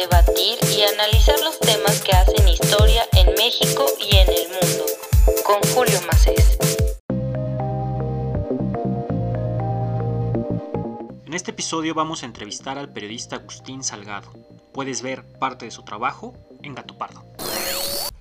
debatir y analizar los temas que hacen historia en México y en el mundo. Con Julio Macés. En este episodio vamos a entrevistar al periodista Agustín Salgado. Puedes ver parte de su trabajo en Gato Pardo.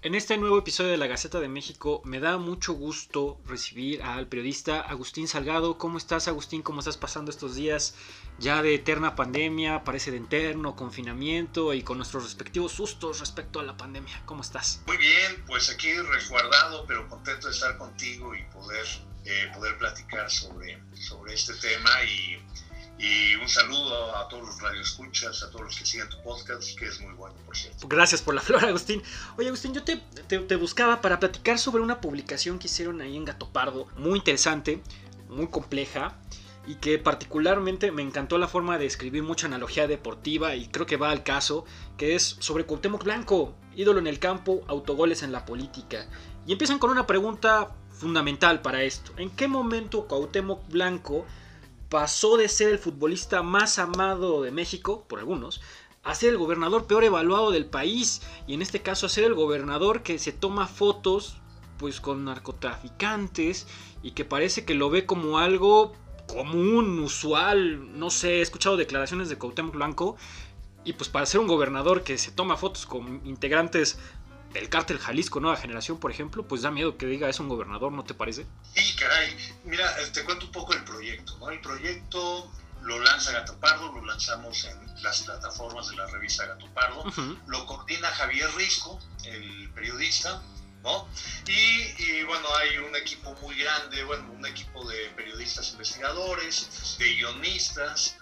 En este nuevo episodio de la Gaceta de México me da mucho gusto recibir al periodista Agustín Salgado. ¿Cómo estás Agustín? ¿Cómo estás pasando estos días ya de eterna pandemia? Parece de eterno confinamiento y con nuestros respectivos sustos respecto a la pandemia. ¿Cómo estás? Muy bien, pues aquí resguardado, pero contento de estar contigo y poder, eh, poder platicar sobre, sobre este tema y y un saludo a todos los radioescuchas, a todos los que siguen tu podcast, que es muy bueno, por cierto. Gracias por la flor, Agustín. Oye, Agustín, yo te, te, buscaba para platicar sobre una publicación que hicieron ahí en Gato Pardo, muy interesante, muy compleja, y que particularmente me encantó la forma de escribir mucha analogía deportiva, y creo que va al caso, que es sobre Cuauhtémoc Blanco, ídolo en el campo, autogoles en la política. Y empiezan con una pregunta fundamental para esto. ¿En qué momento Cuauhtémoc Blanco pasó de ser el futbolista más amado de México, por algunos, a ser el gobernador peor evaluado del país y en este caso a ser el gobernador que se toma fotos pues con narcotraficantes y que parece que lo ve como algo común, usual, no sé, he escuchado declaraciones de Cuauhtémoc Blanco y pues para ser un gobernador que se toma fotos con integrantes el cártel Jalisco Nueva Generación, por ejemplo, pues da miedo que diga es un gobernador, ¿no te parece? Sí, caray. Mira, eh, te cuento un poco el proyecto, ¿no? El proyecto lo lanza Gato Pardo, lo lanzamos en las plataformas de la revista Gato Pardo, lo coordina Javier Risco, el periodista, ¿no? Y, bueno, hay un equipo muy grande, bueno, un equipo de periodistas investigadores, de guionistas,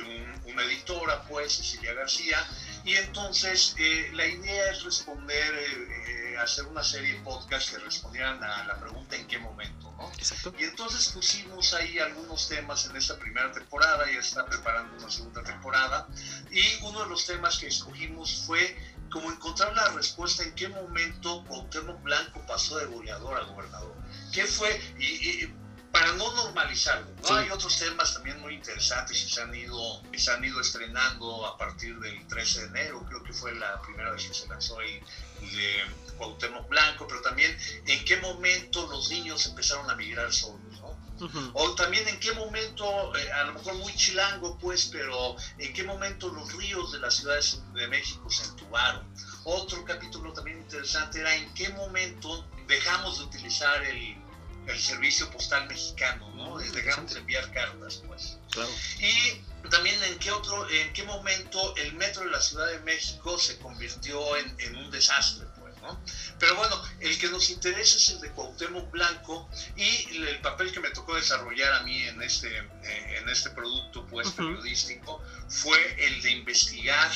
una editora, pues, Cecilia García, y entonces eh, la idea es responder, eh, eh, hacer una serie de podcasts que respondieran a la pregunta en qué momento, ¿no? Exacto. Y entonces pusimos ahí algunos temas en esta primera temporada, ya está preparando una segunda temporada, y uno de los temas que escogimos fue como encontrar la respuesta en qué momento Cuauhtémoc Blanco pasó de goleador a gobernador. ¿Qué fue? y para no normalizarlo. ¿no? Hay otros temas también muy interesantes y se han, ido, se han ido estrenando a partir del 13 de enero, creo que fue la primera vez que se lanzó ahí de Cuauhtémoc Blanco, pero también en qué momento los niños empezaron a migrar solos. ¿no? O también en qué momento, eh, a lo mejor muy chilango pues, pero en qué momento los ríos de las ciudades de México se entubaron. Otro capítulo también interesante era en qué momento dejamos de utilizar el el servicio postal mexicano, ¿no? Dejamos de enviar cartas, pues. Y también en qué otro, en qué momento el metro de la Ciudad de México se convirtió en, un desastre, pues, ¿no? Pero bueno, el que nos interesa es el de Cuauhtémoc Blanco y el papel que me tocó desarrollar a mí en este, eh, en este producto, pues, periodístico, fue el de investigar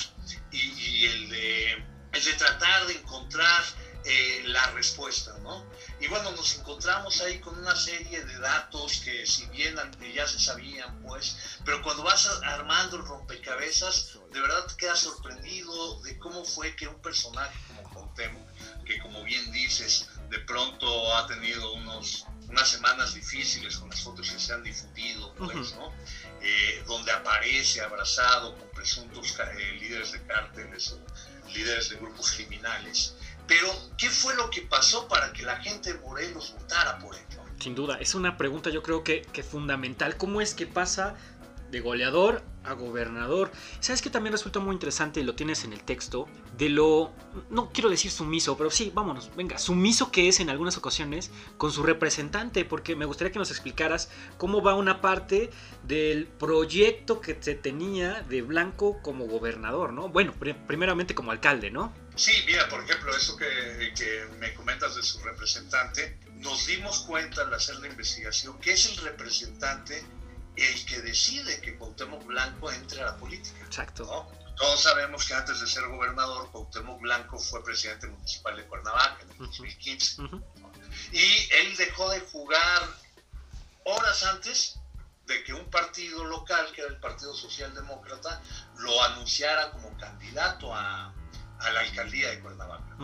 y, el, de, el de tratar de encontrar eh, la respuesta, ¿no? Y bueno, nos encontramos ahí con una serie de datos que si bien ya se sabían, pues, pero cuando vas armando el rompecabezas, de verdad te quedas sorprendido de cómo fue que un personaje como Cuauhtémoc, que como bien dices, de pronto ha tenido unos, unas semanas difíciles con las fotos que se han difundido, pues, ¿no? Eh, donde aparece abrazado con presuntos eh, líderes de cárteles o líderes de grupos criminales, pero, ¿qué fue lo que pasó para que la gente de Morelos votara por él? Sin duda, es una pregunta yo creo que, que fundamental. ¿Cómo es que pasa de goleador a gobernador. ¿Sabes que también resulta muy interesante y lo tienes en el texto? De lo, no quiero decir sumiso, pero sí, vámonos, venga, sumiso que es en algunas ocasiones con su representante, porque me gustaría que nos explicaras cómo va una parte del proyecto que se tenía de Blanco como gobernador, ¿no? Bueno, primeramente como alcalde, ¿no? Sí, mira, por ejemplo, eso que, que me comentas de su representante, nos dimos cuenta al hacer la investigación que es el representante el que decide que Cuauhtémoc Blanco entre a la política. Exacto. Todos sabemos que antes de ser gobernador, Cuauhtémoc Blanco fue presidente municipal de Cuernavaca en el 2015. Y él dejó de jugar horas antes de que un partido local, que era el Partido Socialdemócrata, lo anunciara como candidato a, la alcaldía de Cuernavaca.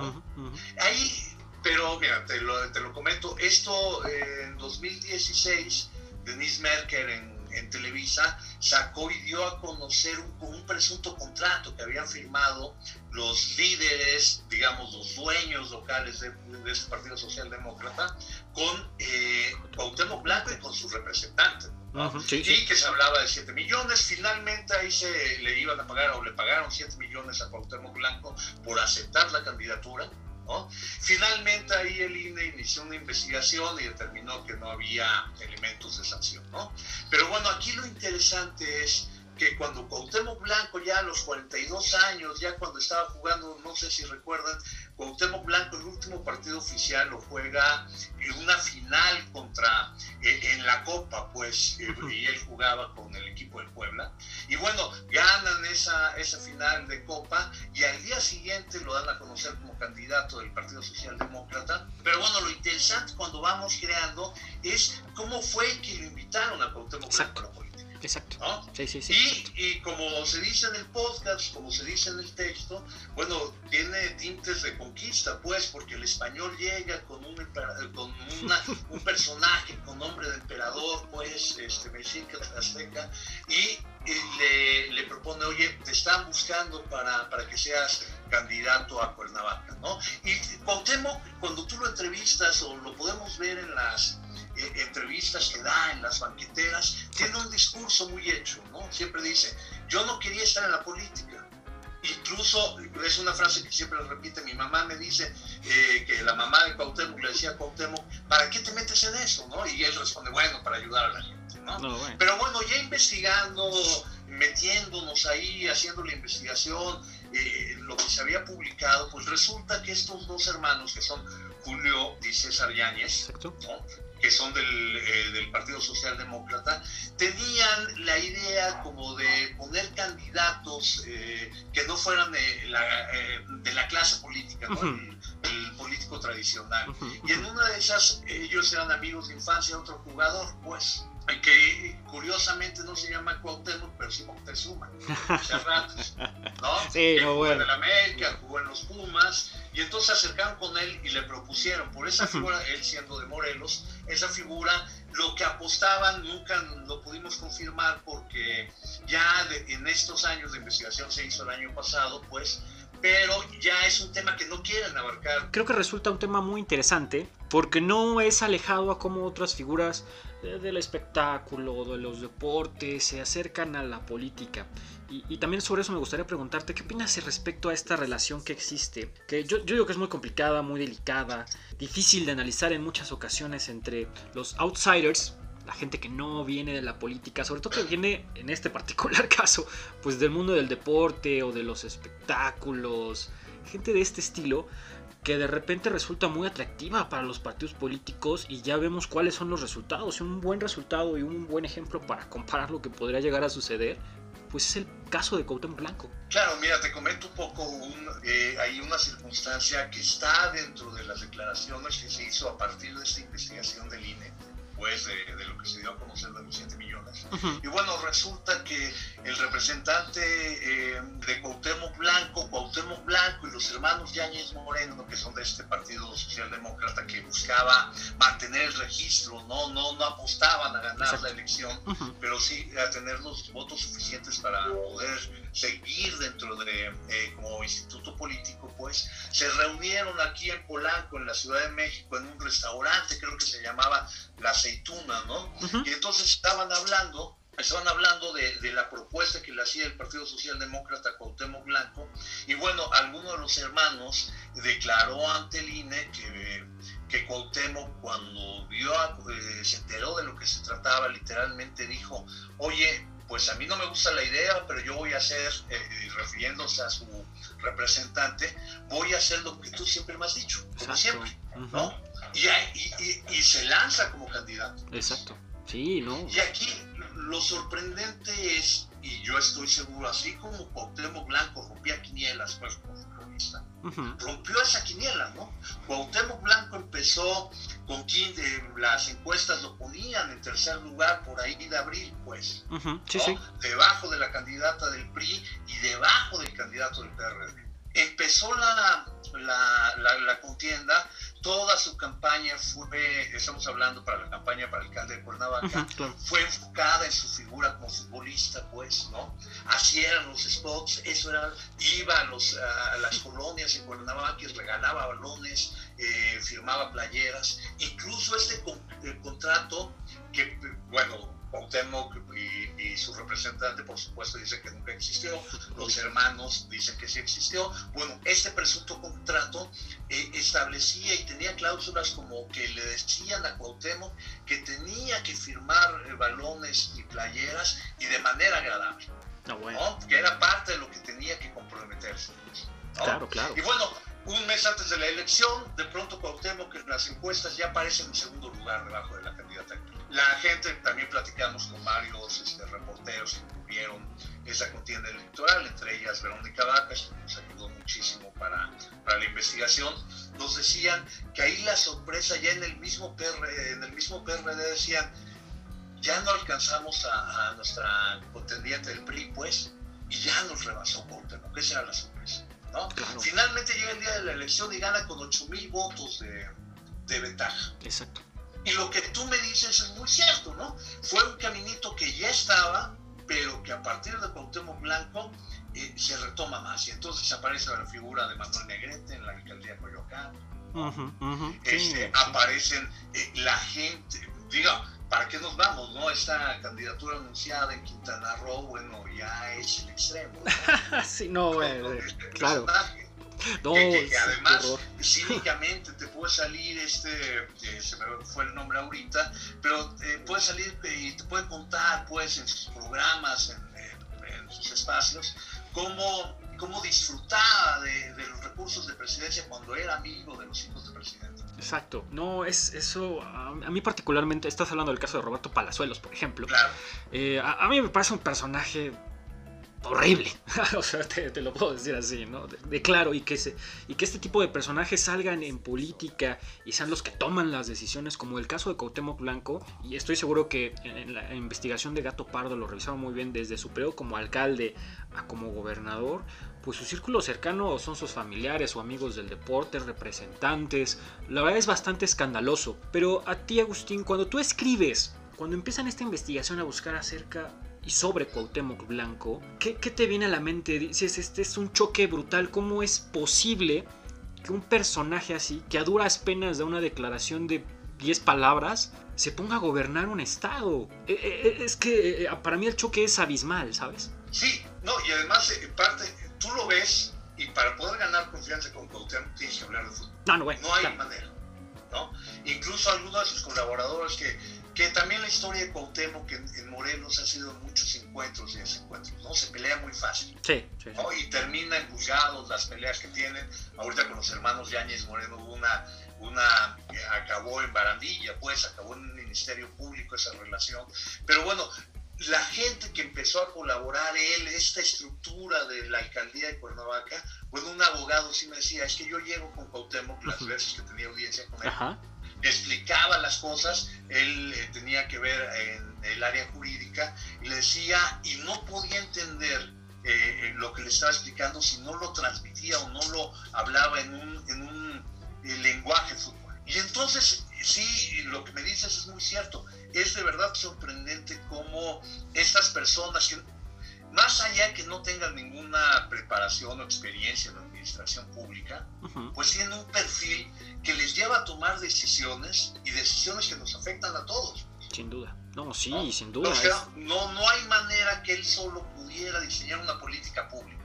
Ahí, pero mira, te lo, te lo comento, esto en 2016, Denise Merker en en Televisa, sacó y dio a conocer un, un, presunto contrato que habían firmado los líderes, digamos, los dueños locales de, de este Partido Socialdemócrata con eh, Cuauhtémoc Blanco y con sus representantes. ¿No? Ujú, sí, y sí. que se hablaba de 7 millones. Finalmente ahí se le iban a pagar o le pagaron 7 millones a Cuauhtémoc Blanco por aceptar la candidatura. ¿no? Finalmente ahí el INE inició una investigación y determinó que no había elementos de sanción. ¿no? Pero bueno, aquí lo interesante es que cuando Cuauhtémoc Blanco ya a los 42 años, ya cuando estaba jugando, no sé si recuerdan, Cuauhtémoc Blanco el último partido oficial lo juega en una final contra, eh, en la Copa, pues, eh, y él jugaba con el equipo del Puebla. Y bueno, ganan esa, esa final de Copa y al día siguiente lo dan a conocer como candidato del Partido Socialdemócrata. Pero bueno, lo interesante cuando vamos creando es cómo fue que lo invitaron a Cuauhtémoc Blanco a la política. Exacto. ¿no? Sí, sí, sí. Y, y, como se dice en el podcast, como se dice en el texto, bueno, tiene tintes de conquista, pues, porque el español llega con un, con una, un personaje con nombre de emperador, pues, este, mexica, azteca, y, y le, le, propone, oye, te están buscando para, para que seas candidato a Cuernavaca, ¿no? Y Cuauhtémoc, cuando tú lo entrevistas o lo podemos ver en las eh, entrevistas que da en las banqueteras, tiene un discurso muy hecho, ¿no? Siempre dice, yo no quería estar en la política. Incluso, es una frase que siempre repite, mi mamá me dice eh, que la mamá de Cuauhtémoc le decía a Cuauhtémoc, ¿para qué te metes en eso? ¿no? Y él responde, bueno, para ayudar a la gente, ¿no? No, bueno. Pero bueno, ya investigando, metiéndonos ahí, haciendo la investigación, eh, lo que se había publicado, pues resulta que estos dos hermanos, que son Julio y César Yáñez. ¿no? Que son del, eh, del, Partido Socialdemócrata, tenían la idea como de poner candidatos eh, que no fueran de la, eh, de la clase política, ¿no? uh -huh. el, el, político tradicional. Uh -huh. Y en una de esas, ellos eran amigos de infancia de otro jugador, pues, que curiosamente no se llama Cuauhtémoc, pero sí Moctezuma, Cerratos, ¿no? Sí, no, jugó bueno. en el América, jugó en los Pumas, y entonces se acercaron con él y le propusieron, por esa figura, él siendo de Morelos, esa figura, lo que apostaban nunca lo pudimos confirmar porque ya de, en estos años de investigación se hizo el año pasado, pues, pero ya es un tema que no quieren abarcar. Creo que resulta un tema muy interesante porque no es alejado a cómo otras figuras del espectáculo, de los deportes, se acercan a la política. Y, y, también sobre eso me gustaría preguntarte, ¿qué opinas respecto a esta relación que existe? Que yo, yo digo que es muy complicada, muy delicada, difícil de analizar en muchas ocasiones entre los outsiders, la gente que no viene de la política, sobre todo que viene en este particular caso, pues del mundo del deporte o de los espectáculos, gente de este estilo, que de repente resulta muy atractiva para los partidos políticos y ya vemos cuáles son los resultados. Y un buen resultado y un buen ejemplo para comparar lo que podría llegar a suceder, pues es el caso de Cuauhtémoc Blanco. Claro, mira, te comento un poco, un, eh, hay una circunstancia que está dentro de las declaraciones que se hizo a partir de esta investigación del INE pues de, de, lo que se dio a conocer de los 7 millones. Uh -huh. Y bueno, resulta que el representante eh, de Cuauhtémoc Blanco, Cuauhtémoc Blanco y los hermanos Yáñez Moreno, que son de este partido socialdemócrata que buscaba mantener el registro, no, no, no apostaban a ganar Exacto. la elección, uh -huh. pero sí a tener los votos suficientes para poder seguir dentro de, eh, como instituto político, pues se reunieron aquí en Polanco, en la Ciudad de México, en un restaurante, creo que se llamaba La Aceituna, ¿no? Uh -huh. Y entonces estaban hablando, estaban hablando de, de, la propuesta que le hacía el Partido Socialdemócrata Cuauhtémoc Blanco, y bueno, alguno de los hermanos declaró ante el INE que, que Cuauhtémoc cuando vio, eh, se enteró de lo que se trataba, literalmente dijo, oye, pues a mí no me gusta la idea, pero yo voy a hacer, eh, refiriéndose a su representante, voy a hacer lo que tú siempre me has dicho, como siempre, uh -huh. ¿no? Y, y, y, y, se lanza como candidato. Exacto. Sí, ¿no? Y aquí lo sorprendente es, y yo estoy seguro, así como Cuauhtémoc Blanco rompía quinielas, pues, futbolista, uh -huh. rompió esa quiniela, ¿no? Cuauhtémoc Blanco empezó con quien de, las encuestas lo ponían en tercer lugar por ahí de abril, pues. Uh -huh. sí, ¿no? sí. Debajo de la candidata del PRI y debajo del candidato del PRD. empezó la, la, la, la contienda, toda su campaña fue, estamos hablando para la campaña para el alcalde de Cuernavaca, claro. fue enfocada en su figura como futbolista, pues, ¿no? Así eran los spots, eso era, iba a, los, a las colonias en Cuernavaca y regalaba balones, eh, firmaba playeras, incluso este con- eh, contrato que, bueno, Cuauhtémoc y, y su representante, por supuesto, dicen que nunca existió, los hermanos dicen que sí existió. Bueno, este presunto contrato eh, establecía y tenía cláusulas como que le decían a Cuauhtémoc que tenía que firmar eh, balones y playeras y de manera agradable, No, bueno. ¿no? Que era parte de lo que tenía que comprometerse. ¿no? Claro, claro. Y bueno, un mes antes de la elección, de pronto Cuauhtémoc en las encuestas ya aparece en segundo lugar debajo de la. La gente, también platicamos con varios este, reporteros que cubrieron esa contienda electoral, entre ellas Verónica Vacas, que nos ayudó muchísimo para, para la investigación, nos decían que ahí la sorpresa ya en el mismo PR, en el mismo PRD decían, ya no alcanzamos a, a nuestra contendiente del PRI, pues, y ya nos rebasó Cuauhtémoc, esa era la sorpresa. ¿no? Claro. Finalmente llega el día de la elección y gana con 8 mil votos de, de ventaja. Exacto. Y lo que tú me dices es muy cierto, ¿no? Fue un caminito que ya estaba, pero que a partir de Cuauhtémoc Blanco eh, se retoma más. Y entonces aparece la figura de Manuel Negrete en la alcaldía de Coyoacán. Este, sí. aparecen eh, la gente, diga, ¿para qué nos vamos, no? Esta candidatura anunciada en Quintana Roo, bueno, ya es el extremo. ¿no? Sí, no. El claro. personaje No, que, además cínicamente te puede salir este, eh, se me fue el nombre ahorita, pero eh, puede salir y te puede contar pues en sus programas, en, en- en sus espacios, cómo, cómo disfrutaba de, de los recursos de presidencia cuando era amigo de los hijos del presidente. Exacto. No, es eso. A, a mí particularmente, estás hablando del caso de Roberto Palazuelos, por ejemplo. Claro, Eh, a, a mí me parece un personaje horrible. o sea, te, lo puedo decir así, ¿no? De, claro, y que, se, y que este tipo de personajes salgan en política y sean los que toman las decisiones, como el caso de Cuauhtémoc Blanco, y estoy seguro que en, en la investigación de Gato Pardo lo revisaron muy bien desde su periodo como alcalde a como gobernador, pues su círculo cercano son sus familiares o amigos del deporte, representantes. La verdad es bastante escandaloso. Pero a ti, Agustín, cuando tú escribes, cuando empiezan esta investigación a buscar acerca y sobre Cuauhtémoc Blanco, ¿qué, qué te viene a la mente? Dices, este es un choque brutal. ¿Cómo es posible que un personaje así, que a duras penas da una declaración de 10 palabras, se ponga a gobernar un estado? Eh, eh, Es que eh, para mí el choque es abismal, ¿sabes? sí, no, y además eh, parte, tú lo ves y para poder ganar confianza con Cuauhtémoc tienes que hablar de fútbol. No, no, bueno. No hay claro. manera, ¿no? Incluso algunos de sus colaboradores que, que también la historia de Cuauhtémoc en, en Morelos ha sido muchos encuentros y desencuentros, ¿no? Se pelea muy fácil, Sí, sí. ¿no? Y termina en juzgados las peleas que tienen. Ahorita con los hermanos Yáñez Moreno hubo una, una acabó en barandilla, pues acabó en un ministerio público esa relación. Pero bueno, la gente que empezó a colaborar, él, esta estructura de la alcaldía de Cuernavaca, bueno, un abogado sí me decía, es que yo llego con Cuauhtémoc las veces que tenía audiencia con él, Ajá. Explicaba las cosas, él eh, tenía que ver en el área jurídica, y le decía, y no podía entender eh, lo que le estaba explicando si no lo transmitía o no lo hablaba en un, eh, lenguaje fútbol. Y entonces, sí, lo que me dices es muy cierto, es de verdad sorprendente cómo estas personas que más allá que no tengan ninguna preparación o experiencia administración pública, pues tienen un perfil que les lleva a tomar decisiones y decisiones que nos afectan a todos. Sin duda. No, sí, ¿no? sin duda. O sea, no, no hay manera que él solo pudiera diseñar una política pública.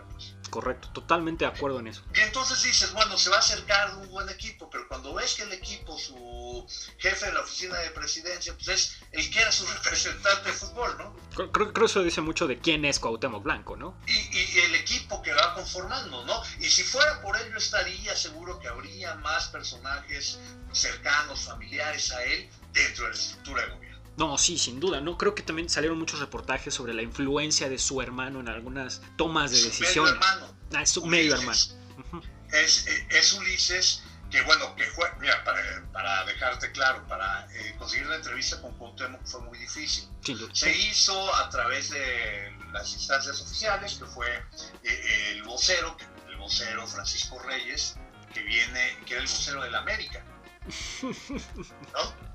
Correcto. Totalmente de acuerdo en eso. Y entonces dices, bueno, se va a acercar un buen equipo, pero cuando ves que el equipo, su jefe de la oficina de presidencia, pues es el que era su representante de fútbol, ¿no? Creo, creo que eso dice mucho de quién es Cuauhtémoc Blanco, ¿no? y, y el equipo que va conformando, ¿no? Y si fuera por ello estaría seguro que habría más personajes cercanos, familiares a él dentro de la estructura de gobierno. No, sí, sin duda. No creo que también salieron muchos reportajes sobre la influencia de su hermano en algunas tomas de decisión. hermano Ah, es su medio hermano. Ujú. es, eh, es Ulises, que bueno, que fue, mira, para, para dejarte claro, para eh, conseguir la entrevista con Cuauhtémoc fue muy difícil. Se hizo a través de las instancias oficiales, que fue eh, el vocero, que el vocero vocero Francisco Reyes, que viene, que era el vocero de la América. ¿No?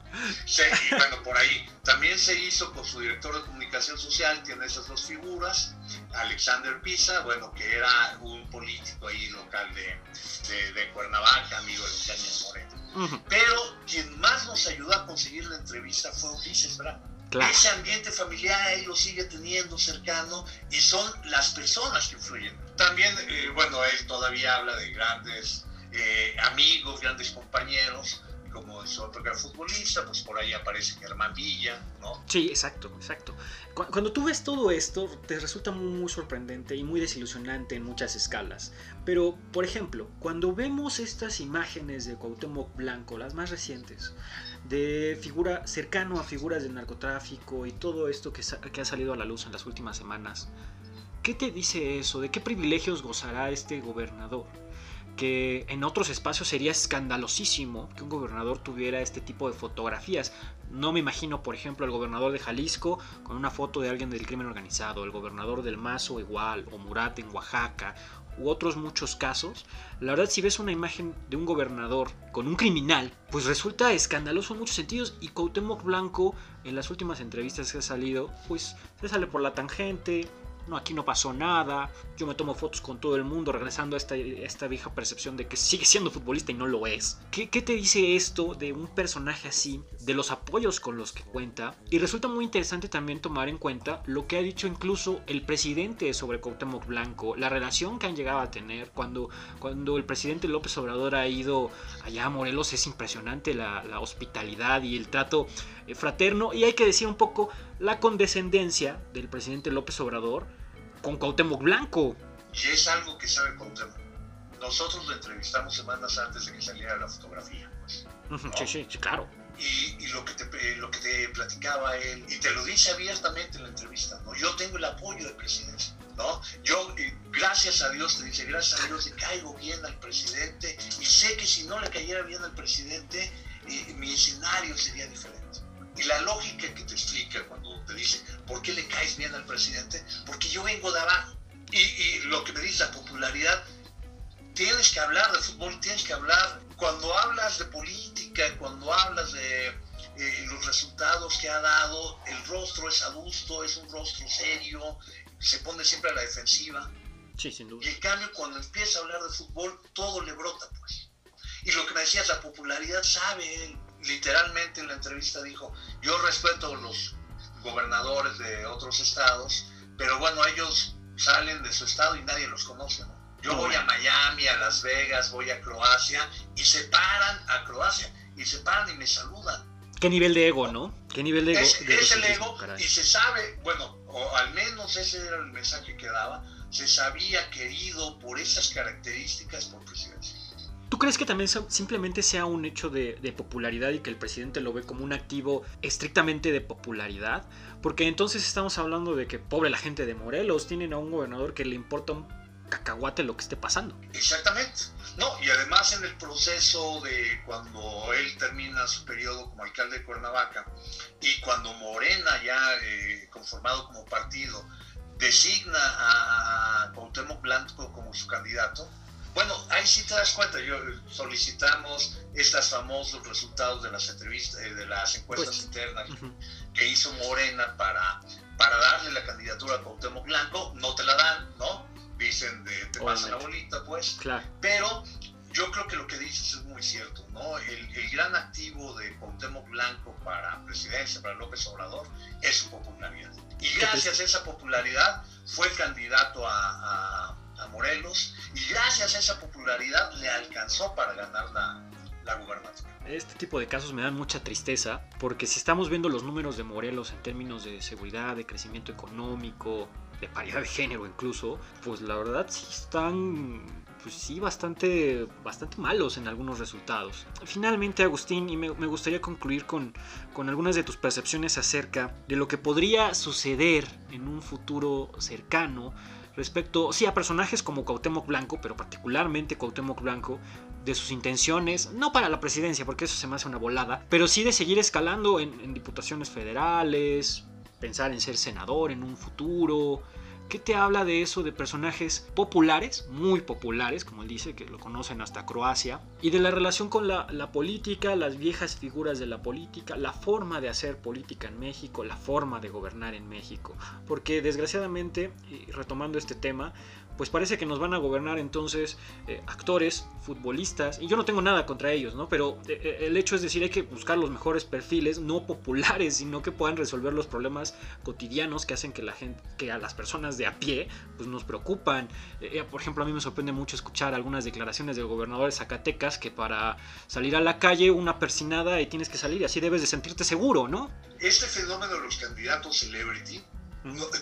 Y bueno, por ahí. También se hizo con su director de comunicación social, tiene esas dos figuras. Alexander Pisa, bueno, que era un político ahí local de, de, Cuernavaca, amigo de Cáñez Moreno. Pero quien más nos ayudó a conseguir la entrevista fue Ulises Bravo. Ese ambiente familiar él lo sigue teniendo cercano y son las personas que influyen. También, eh, bueno, él todavía habla de grandes eh, amigos, grandes compañeros, como es otro gran futbolista, pues por ahí aparece Germán Villa, ¿no? Sí, exacto, exacto. Cuando tú ves todo esto, te resulta muy, sorprendente y muy desilusionante en muchas escalas. Pero, por ejemplo, cuando vemos estas imágenes de Cuauhtémoc Blanco, las más recientes, de figura cercano a figuras del narcotráfico y todo esto que, que ha salido a la luz en las últimas semanas, ¿qué te dice eso? ¿De qué privilegios gozará este gobernador? Que en otros espacios sería escandalosísimo que un gobernador tuviera este tipo de fotografías. No me imagino, por ejemplo, el gobernador de Jalisco con una foto de alguien del crimen organizado, el gobernador del Mazo igual, o Murat en Oaxaca, u otros muchos casos. La verdad, si ves una imagen de un gobernador con un criminal, pues resulta escandaloso en muchos sentidos. Y Cuauhtémoc Blanco, en las últimas entrevistas que ha salido, pues se sale por la tangente, no, aquí no pasó nada, yo me tomo fotos con todo el mundo, regresando a esta, esta vieja percepción de que sigue siendo futbolista y no lo es. ¿Qué, te dice esto de un personaje así, de los apoyos con los que cuenta? Y resulta muy interesante también tomar en cuenta lo que ha dicho incluso el presidente sobre Cuauhtémoc Blanco, la relación que han llegado a tener cuando, cuando el presidente López Obrador ha ido allá a Morelos, es impresionante la, la hospitalidad y el trato eh, fraterno, y hay que decir un poco la condescendencia del presidente López Obrador con Cuauhtémoc Blanco. Y es algo que sabe Cuauhtémoc. Nosotros lo entrevistamos semanas antes de que saliera la fotografía. Pues, sí, sí, claro. Y, lo, que te, eh, lo que te platicaba él, y te lo dice abiertamente en la entrevista, ¿no? yo tengo el apoyo del presidente. ¿no? Yo, eh, gracias a Dios, te dice, gracias a Dios le caigo bien al presidente y sé que si no le cayera bien al presidente, eh, mi escenario sería diferente. Y la lógica que te explica cuando te dice, ¿por qué le caes bien al presidente? Porque yo vengo de abajo. Y, lo que me dice la popularidad, tienes que hablar de fútbol, tienes que hablar, cuando hablas de política, cuando hablas de eh, los resultados que ha dado, el rostro es adusto, es un rostro serio, se pone siempre a la defensiva. Sí, sin duda. Y en cambio, cuando empieza a hablar de fútbol, todo le brota, pues. Y lo que me decías, la popularidad sabe él literalmente en la entrevista dijo, yo respeto a los gobernadores de otros estados, pero bueno, ellos salen de su estado y nadie los conoce. Yo voy a Miami, a Las Vegas, voy a Croacia y se paran a Croacia y se paran y me saludan. ¿Qué nivel de ego, no? ¿Qué nivel de ego? Es, el ego y se sabe, bueno, o al menos ese era el mensaje que daba, se sabía querido por esas características por presidencia. ¿Tú crees que también simplemente sea un hecho de, popularidad y que el presidente lo ve como un activo estrictamente de popularidad? Porque entonces estamos hablando de que pobre la gente de Morelos tienen a un gobernador que le importa un cacahuate lo que esté pasando. Exactamente. No, y además en el proceso de cuando él termina su periodo como alcalde de Cuernavaca y cuando Morena ya eh, conformado como partido designa a, Cuauhtémoc Blanco como su candidato, bueno, ahí sí te das cuenta, yo solicitamos estos famosos resultados de las entrevistas, eh, de las encuestas pues, internas que hizo Morena para, para darle la candidatura a Cuauhtémoc Blanco, no te la dan, ¿no? Dicen, de, te pasan la bolita, pues. Claro. Pero yo creo que lo que dices es muy cierto, ¿no? El, el, gran activo de Cuauhtémoc Blanco para presidencia, para López Obrador, es su popularidad. Y gracias a esa popularidad fue candidato a a Morelos y gracias a esa popularidad le alcanzó para ganar la, la gubernatura. Este tipo de casos me dan mucha tristeza porque si estamos viendo los números de Morelos en términos de seguridad, de crecimiento económico, de paridad de género incluso, pues la verdad sí están pues sí, bastante, bastante malos en algunos resultados. Finalmente, Agustín, y me, me, gustaría concluir con, con algunas de tus percepciones acerca de lo que podría suceder en un futuro cercano respecto, sí, a personajes como Cuauhtémoc Blanco, pero particularmente Cuauhtémoc Blanco, de sus intenciones, no para la presidencia, porque eso se me hace una volada, pero sí de seguir escalando en, diputaciones federales, pensar en ser senador en un futuro. ¿Qué te habla de eso de personajes populares, muy populares, como él dice, que lo conocen hasta Croacia, y de la relación con la, política, las viejas figuras de la política, la forma de hacer política en México, la forma de gobernar en México? Porque desgraciadamente, retomando este tema, pues parece que nos van a gobernar entonces eh, actores, futbolistas, y yo no tengo nada contra ellos, ¿no? Pero eh, eh, el hecho es decir, hay que buscar los mejores perfiles, no populares, sino que puedan resolver los problemas cotidianos que hacen que la gente, que a las personas de a pie, pues nos preocupan. por ejemplo, a mí me sorprende mucho escuchar algunas declaraciones del gobernador de Zacatecas que para salir a la calle una persinada y tienes que salir, y así debes de sentirte seguro, ¿no? Este fenómeno de los candidatos celebrity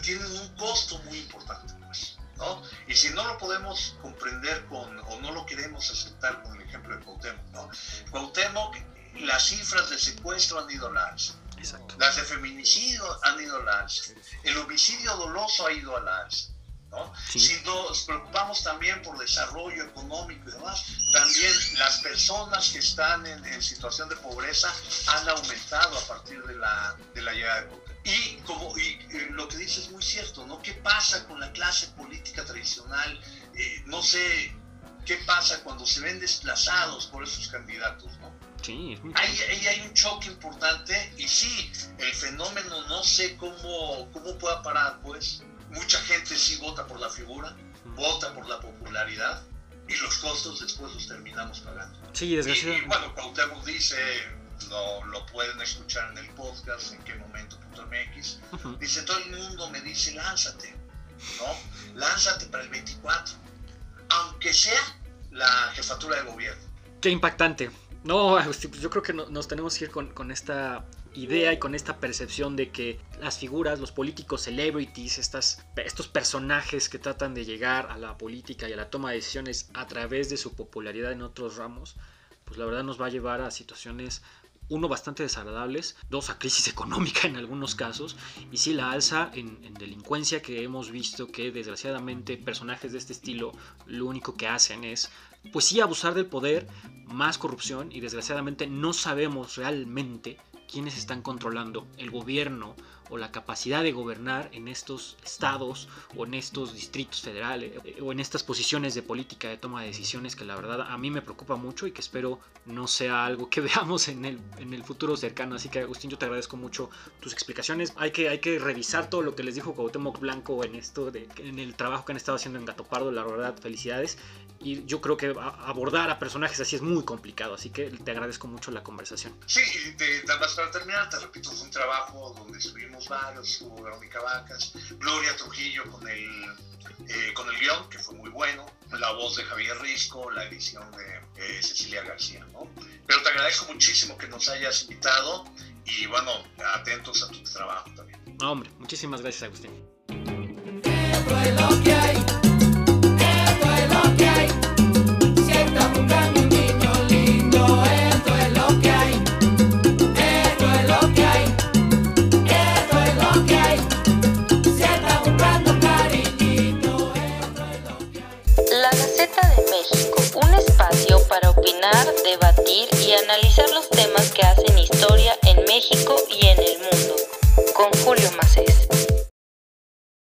tiene un costo muy importante. Y si no lo podemos comprender con, o no lo queremos aceptar con el ejemplo de Cuauhtémoc, ¿no? Cuauhtémoc, las cifras de secuestro han ido al alza. Las de feminicidio han ido al alza. El homicidio doloso ha ido al alza. ¿no? Si nos preocupamos también por desarrollo económico y demás, también las personas que están en, situación de pobreza han aumentado a partir de la, de la llegada de y, como, y, eh, lo que dices es muy cierto, ¿no? ¿Qué pasa con la clase política tradicional? Eh, no sé qué pasa cuando se ven desplazados por esos candidatos, ¿no? Sí, ahí, ahí, hay un choque importante y sí, el fenómeno no sé cómo, cómo pueda parar, pues. Mucha gente sí vota por la figura, vota por la popularidad y los costos después los terminamos pagando. Sí, desgraciadamente. Y, bueno, Cuauhtémoc dice, lo, lo pueden escuchar en el podcast, en qué momento MX, dice, todo el mundo me dice, lánzate, ¿no? Lánzate para el 24, aunque sea la jefatura de gobierno. Qué impactante. No, yo creo que nos tenemos que ir con, esta idea y con esta percepción de que las figuras, los políticos, celebrities, estas, estos personajes que tratan de llegar a la política y a la toma de decisiones a través de su popularidad en otros ramos, pues la verdad nos va a llevar a situaciones uno, bastante desagradables, dos, a crisis económica en algunos casos, y sí, la alza en, delincuencia que hemos visto que desgraciadamente personajes de este estilo lo único que hacen es, pues sí, abusar del poder, más corrupción, y desgraciadamente no sabemos realmente quiénes están controlando el gobierno o la capacidad de gobernar en estos estados o en estos distritos federales eh, o en estas posiciones de política de toma de decisiones que la verdad a mí me preocupa mucho y que espero no sea algo que veamos en el, en el futuro cercano. Así que Agustín, yo te agradezco mucho tus explicaciones. Hay que, hay que revisar todo lo que les dijo Cuauhtémoc Blanco en esto, de, en el trabajo que han estado haciendo en Gato Pardo, la verdad, felicidades. Y yo creo que abordar a personajes así es muy complicado, así que te agradezco mucho la conversación. Sí, nada más para terminar, te repito, fue un trabajo donde estuvimos varios, estuvo Verónica Vacas, Gloria Trujillo con el, eh, con el guion, que fue muy bueno, la voz de Javier Risco, la edición de eh, Cecilia García, ¿no? Pero te agradezco muchísimo que nos hayas invitado y bueno, atentos a tu trabajo también. No, hombre, muchísimas gracias, Agustín. debatir y analizar los temas que hacen historia en México y en el mundo. Con Julio Más.